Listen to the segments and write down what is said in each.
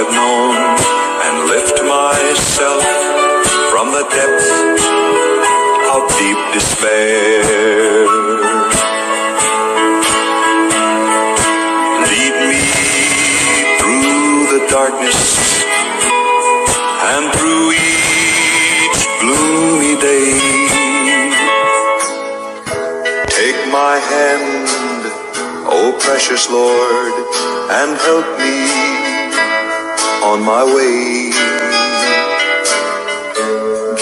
I've known and lift myself from the depths of deep despair. Lead me through the darkness and through each gloomy day. Take my hand, O precious Lord, and help me on my way.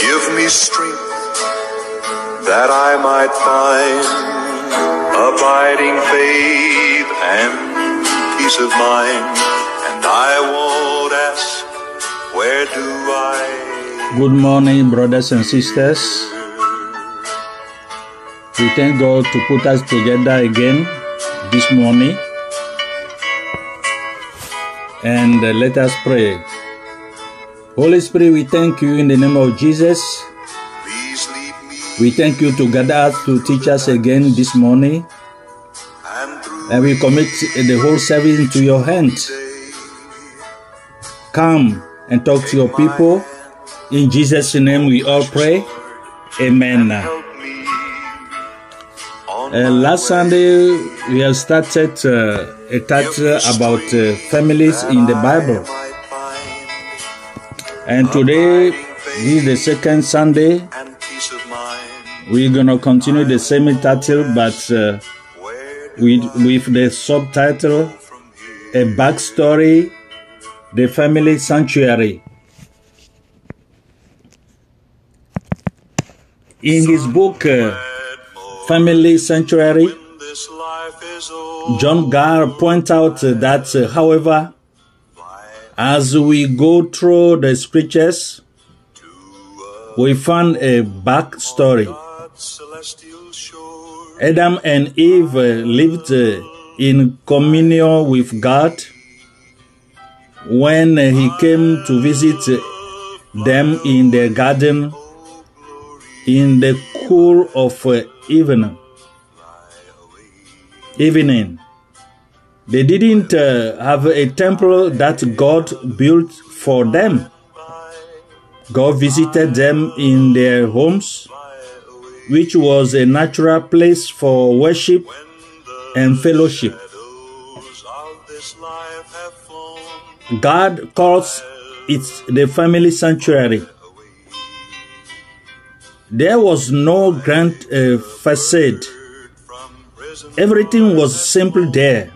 Give me strength that I might find abiding faith and peace of mind. And I won't ask, where do I? Good morning, brothers and sisters. We thank God to put us together again this morning. And let us pray. Holy Spirit, we thank you in the name of Jesus. We thank you to gather us to teach us again this morning. and we commit the whole service into your hands. Come and talk to your people. In Jesus' name we all pray. Amen. Uh, last. Sunday, we have started uh, a title about uh, families in the Bible. And today, this is the second Sunday. We're going to continue the same title, but uh, with, with the subtitle? A Backstory The Family Sanctuary. In his book, uh, Family Sanctuary, This life is over. John Garr points out that, however, as we go through the scriptures, we find a backstory. God's celestial shore. Adam and Eve lived in communion with God when He came to visit them in the garden in the cool of evening. Evening. They didn't uh, have a temple that God built for them. God visited them in their homes, which was a natural place for worship and fellowship. God calls it the family sanctuary. There was no grand uh, facade. Everything was simple there.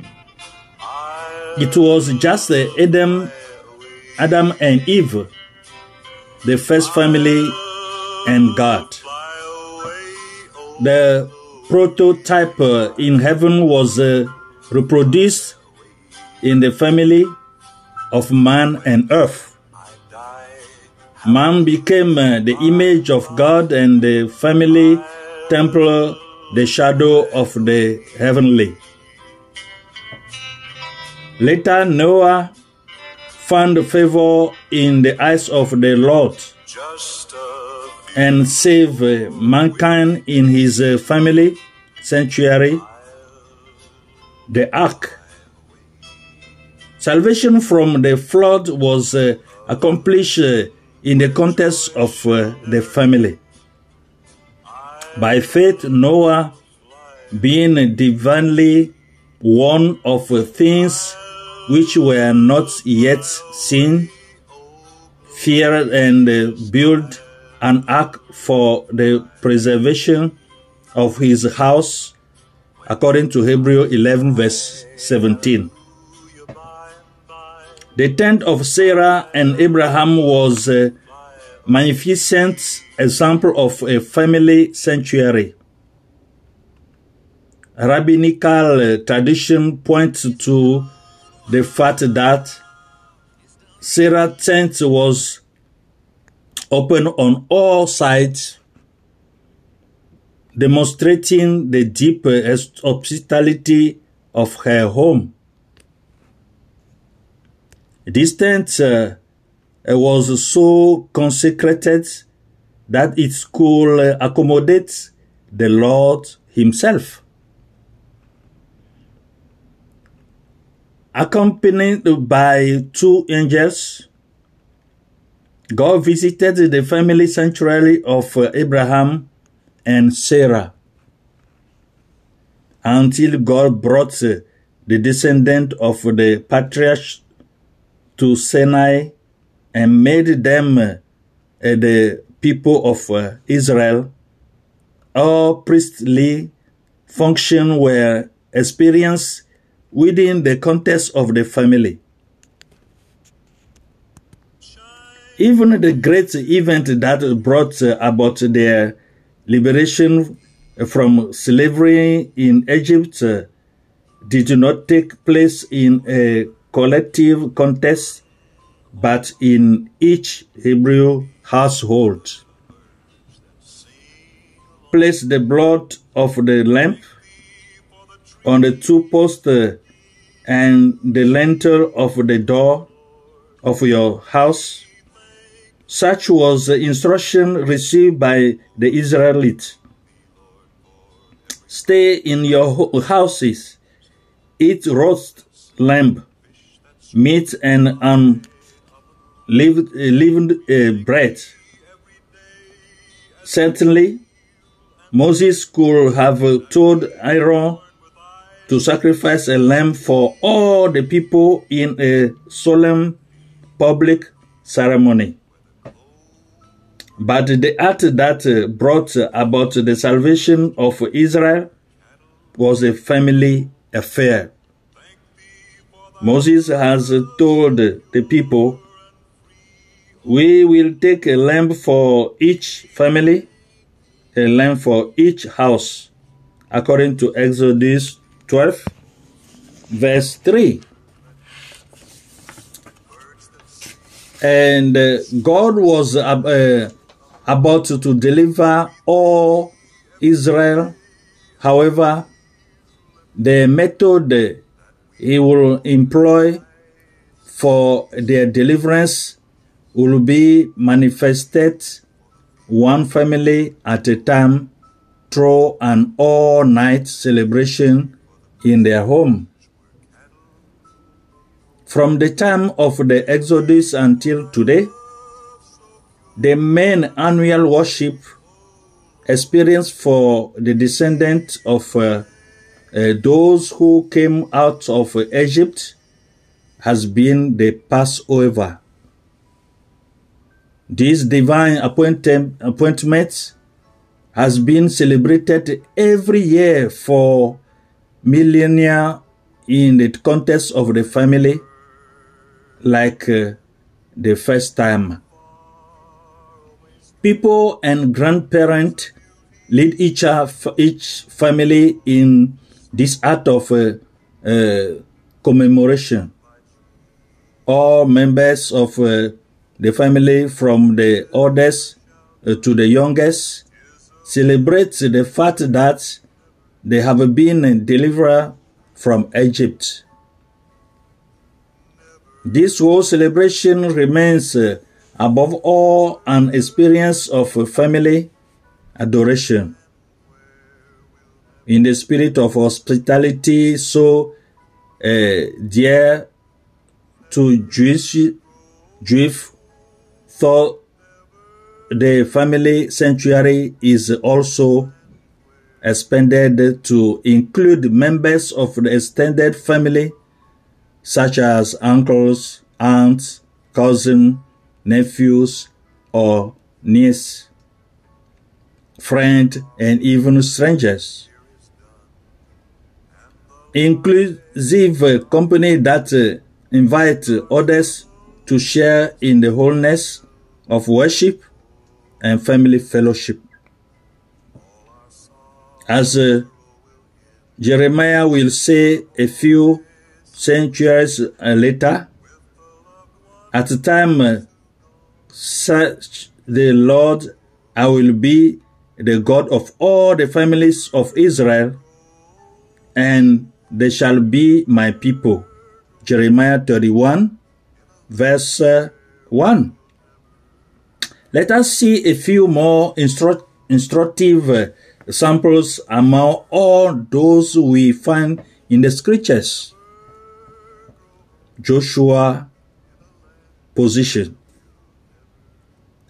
It was just uh, Adam, Adam and Eve, the first family, and God. The prototype uh, in heaven was uh, reproduced in the family of man and earth. Man became uh, the image of God and the family temple the shadow of the heavenly. Later, Noah found favor in the eyes of the Lord and saved uh, mankind in his uh, family sanctuary, the ark. Salvation from the flood was accomplished in the context of uh, the family. By faith, Noah, being divinely warned of things which were not yet seen, feared and built an ark for the preservation of his house, according to Hebrew 11, verse 17. The tent of Sarah and Abraham was a magnificent example of a family sanctuary. Rabbinical uh, tradition points to the fact that Sarah's tent was open on all sides, demonstrating the deep uh, hospitality of her home. This tent uh, was so consecrated that it could uh, accommodate the Lord Himself. accompanied by two angels, God visited the family sanctuary of uh, Abraham and Sarah until God brought uh, the descendant of the patriarchs to Sinai and made them uh, the people of uh, Israel. All priestly functions were experienced within the context of the family. Even the great event that brought about their liberation from slavery in Egypt uh, did not take place in a collective context, but in each Hebrew household. Place the blood of the lamb on the two posts and the lintel of the door of your house. Such was the instruction received by the Israelites. Stay in your houses, eat roast lamb, meat and unleavened uh, bread. Certainly, Moses could have told Aaron to sacrifice a lamb for all the people in a solemn public ceremony. But the act that brought about the salvation of Israel was a family affair. Moses has told the people, We will take a lamb for each family, a lamb for each house, according to Exodus 12, verse 3. And uh, God was uh, about to deliver all Israel. However, the method he will employ for their deliverance will be manifested one family at a time through an all night celebration in their home. From the time of the Exodus until today, the main annual worship experience for the descendants of uh, uh, those who came out of Egypt has been the Passover. This divine appointment has been celebrated every year for millennia in the context of the family, like uh, the first time. People and grandparents lead each, each family in this act of uh, uh, commemoration. All members of uh, the family, from the oldest uh, to the youngest, celebrate the fact that they have been delivered from Egypt. This whole celebration remains uh, above all an experience of family adoration in the spirit of hospitality so uh, dear to Jewish, Jewish thought the family sanctuary is also expanded to include members of the extended family such as uncles, aunts, cousins, nephews, or niece, friend, and even strangers. Inclusive company that uh, invite others to share in the wholeness of worship and family fellowship. As uh, Jeremiah will say a few centuries later, at the time uh, such the Lord, I will be the God of all the families of Israel, and they shall be my people. Jeremiah 31, verse uh, 1. Let us see a few more instru- instructive uh, samples among all those we find in the scriptures. Joshua position.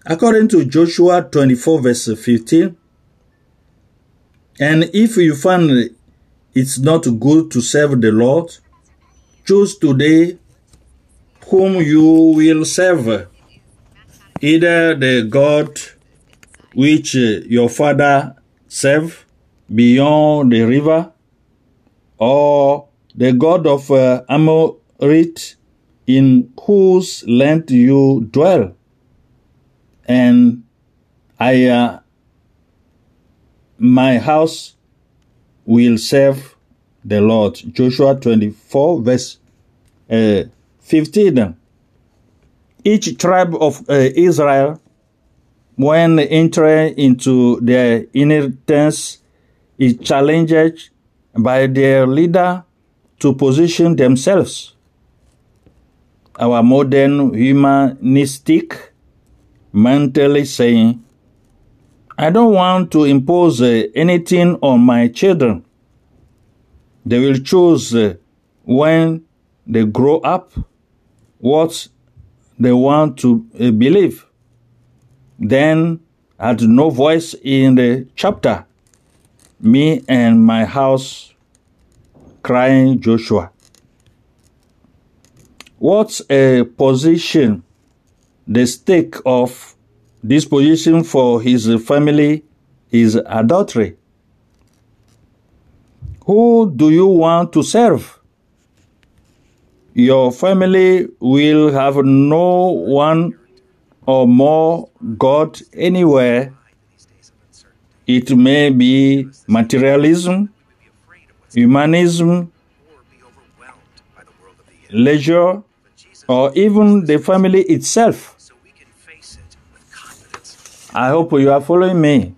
According to Joshua 24 verse 15, and if you find it's not good to serve the Lord, choose today whom you will serve, either the God which your father served beyond the river, or the God of uh, Amorite in whose land you dwell. And I, uh, my house will serve the Lord. Joshua 24, verse uh, 15. Each tribe of uh, Israel, when entering into their inheritance, is challenged by their leader to position themselves. Our modern humanistic mentally saying, I don't want to impose uh, anything on my children. They will choose uh, when they grow up what they want to uh, believe. Then I had no voice in the chapter. Me and my house crying Joshua. What's a position, the stake of this position for his family is adultery. Who do you want to serve? Your family will have no one or more God anywhere. It may be materialism, humanism, leisure, or even the family itself. I hope you are following me.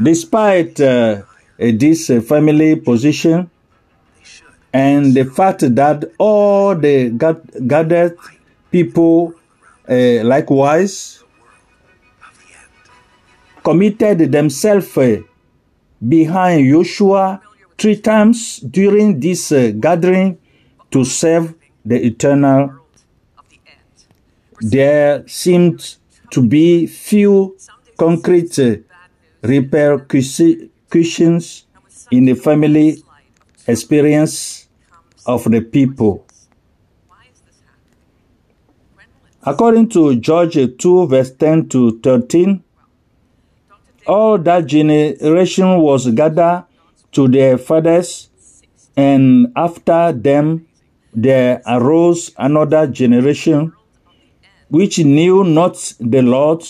Despite uh, this uh, family position and the fact that all the gathered people uh, likewise committed themselves uh, behind Joshua three times during this uh, gathering to serve the eternal. There seemed to be few concrete uh, repercussions in the family experience of the people. According to Judges 2, verse 10 to 13, all that generation was gathered to their fathers, and after them there arose another generation which knew not the Lord,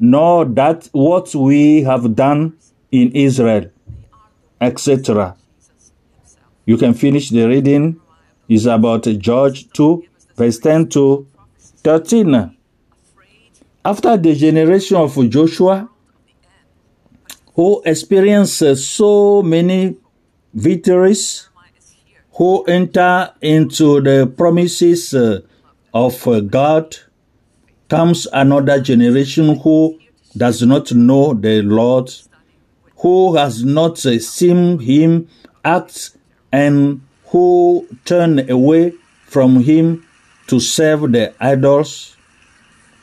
nor that what we have done in Israel, etc. You can finish the reading. It's about Judges 2, verse 10 to 13. After the generation of Joshua, who experienced so many victories, who enter into the promises uh, of uh, God, comes another generation who does not know the Lord, who has not seen him act, and who turn away from him to serve the idols.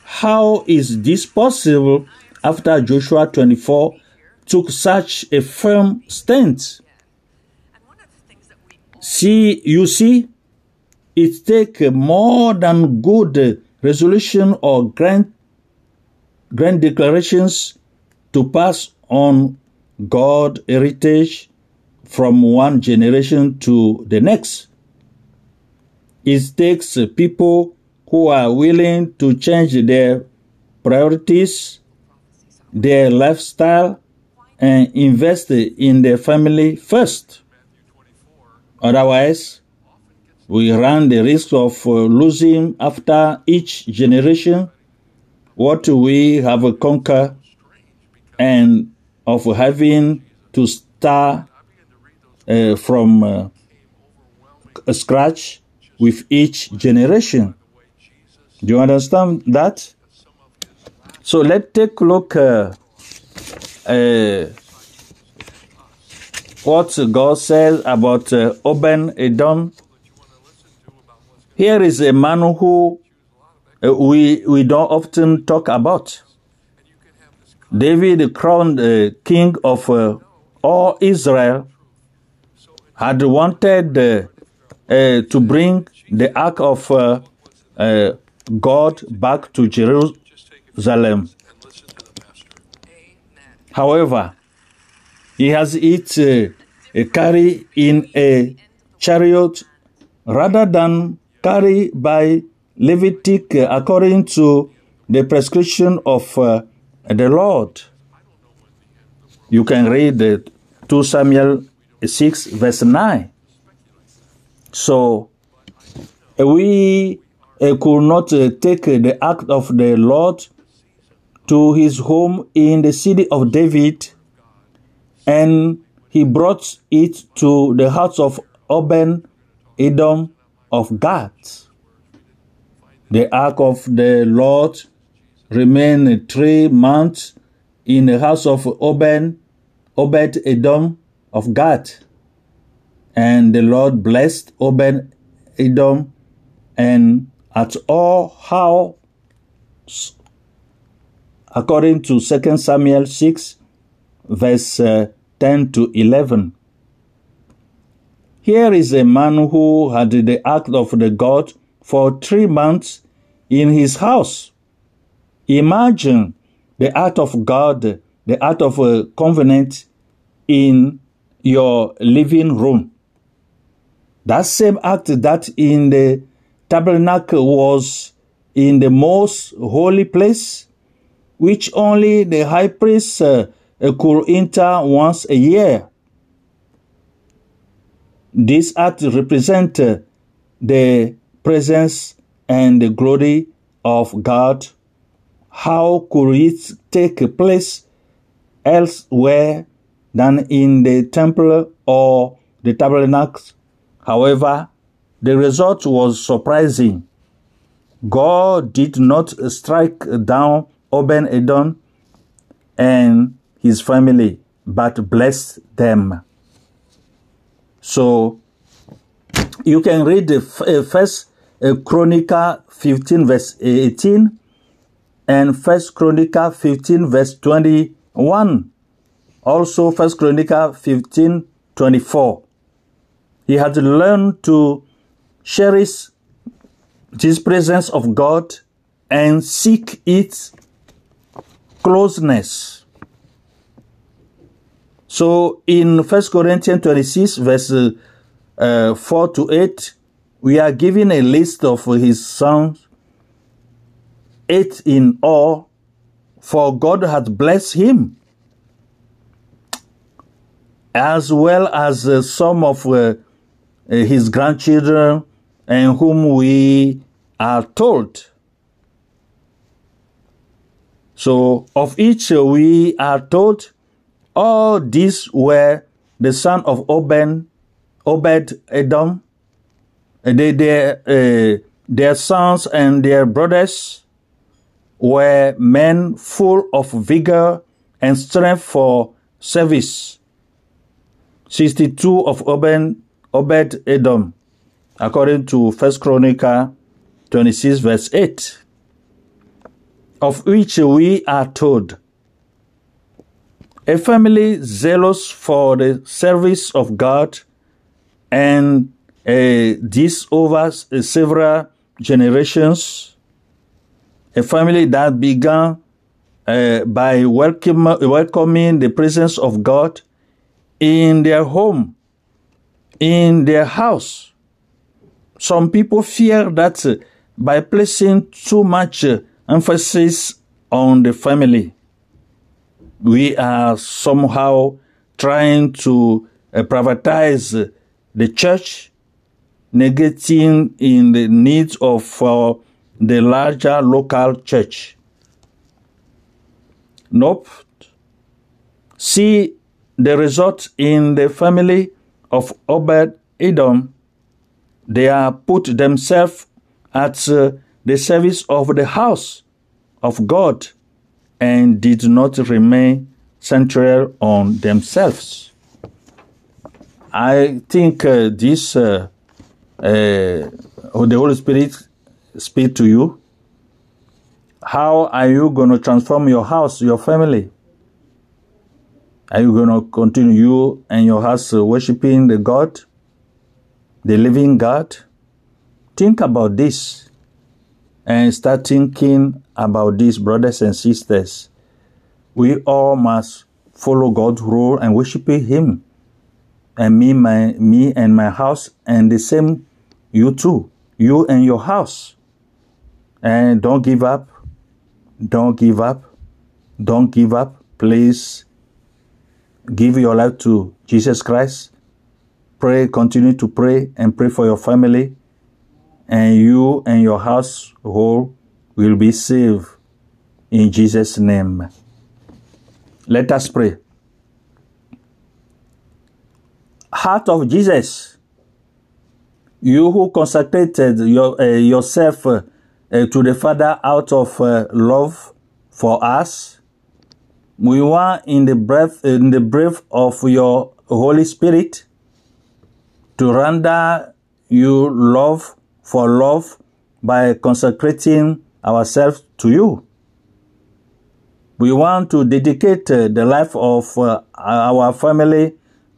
How is this possible after Joshua 24 took such a firm stance? See, you see, it takes more than good resolution or grand, grand declarations to pass on God heritage from one generation to the next. It takes people who are willing to change their priorities, their lifestyle, and invest in their family first. Otherwise, we run the risk of uh, losing after each generation what we have conquered and of having to start uh, from uh, scratch with each generation. Do you understand that? So let's take a look uh, uh, what God says about uh, Obed Edom Here is a man who uh, we, we don't often talk about. David, crowned uh, king of uh, all Israel, had wanted uh, uh, to bring the ark of uh, God back to Jerusalem. However, he has it carried in a chariot rather than carried by Levitic according to the prescription of uh, the Lord. You can read the 2 Samuel 6 verse 9. So we uh, could not uh, take the act of the Lord to his home in the city of David, and he brought it to the house of Obed Edom of Gath. The ark of the Lord remained three months in the house of Obed, Obed Edom of Gath. And the Lord blessed Obed Edom and at all how according to 2 Samuel 6 verse uh, 10 to 11. Here is a man who had the act of the God for three months in his house. Imagine the act of God, the act of a covenant in your living room. That same act that in the tabernacle was in the most holy place, which only the high priest uh, could enter once a year. This act represents uh, the presence and the glory of God. How could it take place elsewhere than in the temple or the tabernacle? However, the result was surprising. God did not strike down Obed Edom and his family, but blessed them. So you can read the uh, first uh, Chronicle 15 verse 18 and first Chronicle 15 verse 21. Also first Chronicle 15 24. He had learned to cherish this presence of God and seek its closeness. So in 1 Corinthians 26 verse uh, 4 to 8, we are given a list of his sons, eight in all, for God had blessed him, as well as uh, some of uh, his grandchildren and whom we are told. So, of each we are told, all these were the son of Obed, Obed Edom, they, their, uh, their sons and their brothers were men full of vigor and strength for service. 62 of Obed, Obed Edom, according to First Chronicle 26 verse 8, of which we are told, a family zealous for the service of God and uh, this over uh, several generations, a family that began uh, by welcome, welcoming the presence of God in their home, in their house. Some people fear that by placing too much emphasis on the family, we are somehow trying to uh, privatize the church negating in the needs of uh, the larger local church. Nope. See the result in the family of Obed Edom. They are put themselves at uh, the service of the house of God and did not remain central on themselves. I think uh, this uh, uh, the Holy Spirit speak to you? How are you going to transform your house, your family? Are you going to continue you and your house worshiping the God, the living God? Think about this and start thinking about these brothers and sisters. We all must follow God's rule and worship Him. And me, my, me and my house, and the same you too, you and your house. And don't give up. Don't give up. Don't give up. Please give your life to Jesus Christ. Pray, continue to pray and pray for your family. And you and your household will be saved in Jesus' name. Let us pray. Heart of Jesus, you who consecrated your, uh, yourself uh, to the Father out of uh, love for us, we want in the breath in the breath of your Holy Spirit to render you love for love by consecrating ourselves to you. We want to dedicate uh, the life of uh, our family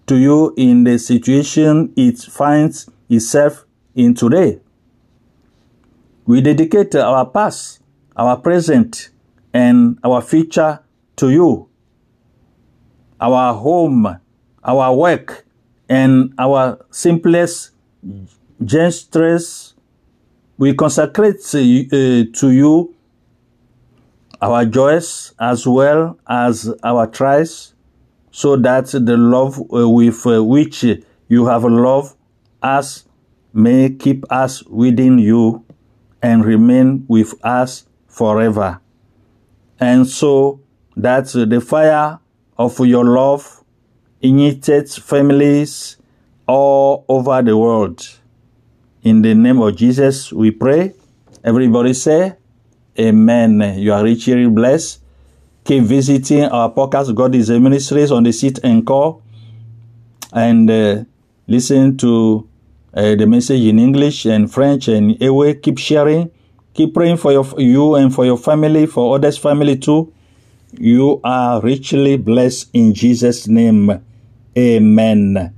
to you in the situation it finds itself in today. We dedicate our past, our present, and our future to you. Our home, our work, and our simplest gestures, we consecrate uh, to you our joys as well as our trials, so that the love uh, with uh, which you have loved us may keep us within you and remain with us forever. And so that the fire of your love ignites families all over the world. In the name of Jesus, we pray. Everybody say, Amen. You are richly blessed. Keep visiting our podcast, God is a Ministries, on the seat and call, and uh, listen to uh, the message in English and French and away. Keep sharing. Keep praying for your, you and for your family, for others' family too. You are richly blessed in Jesus' name. Amen.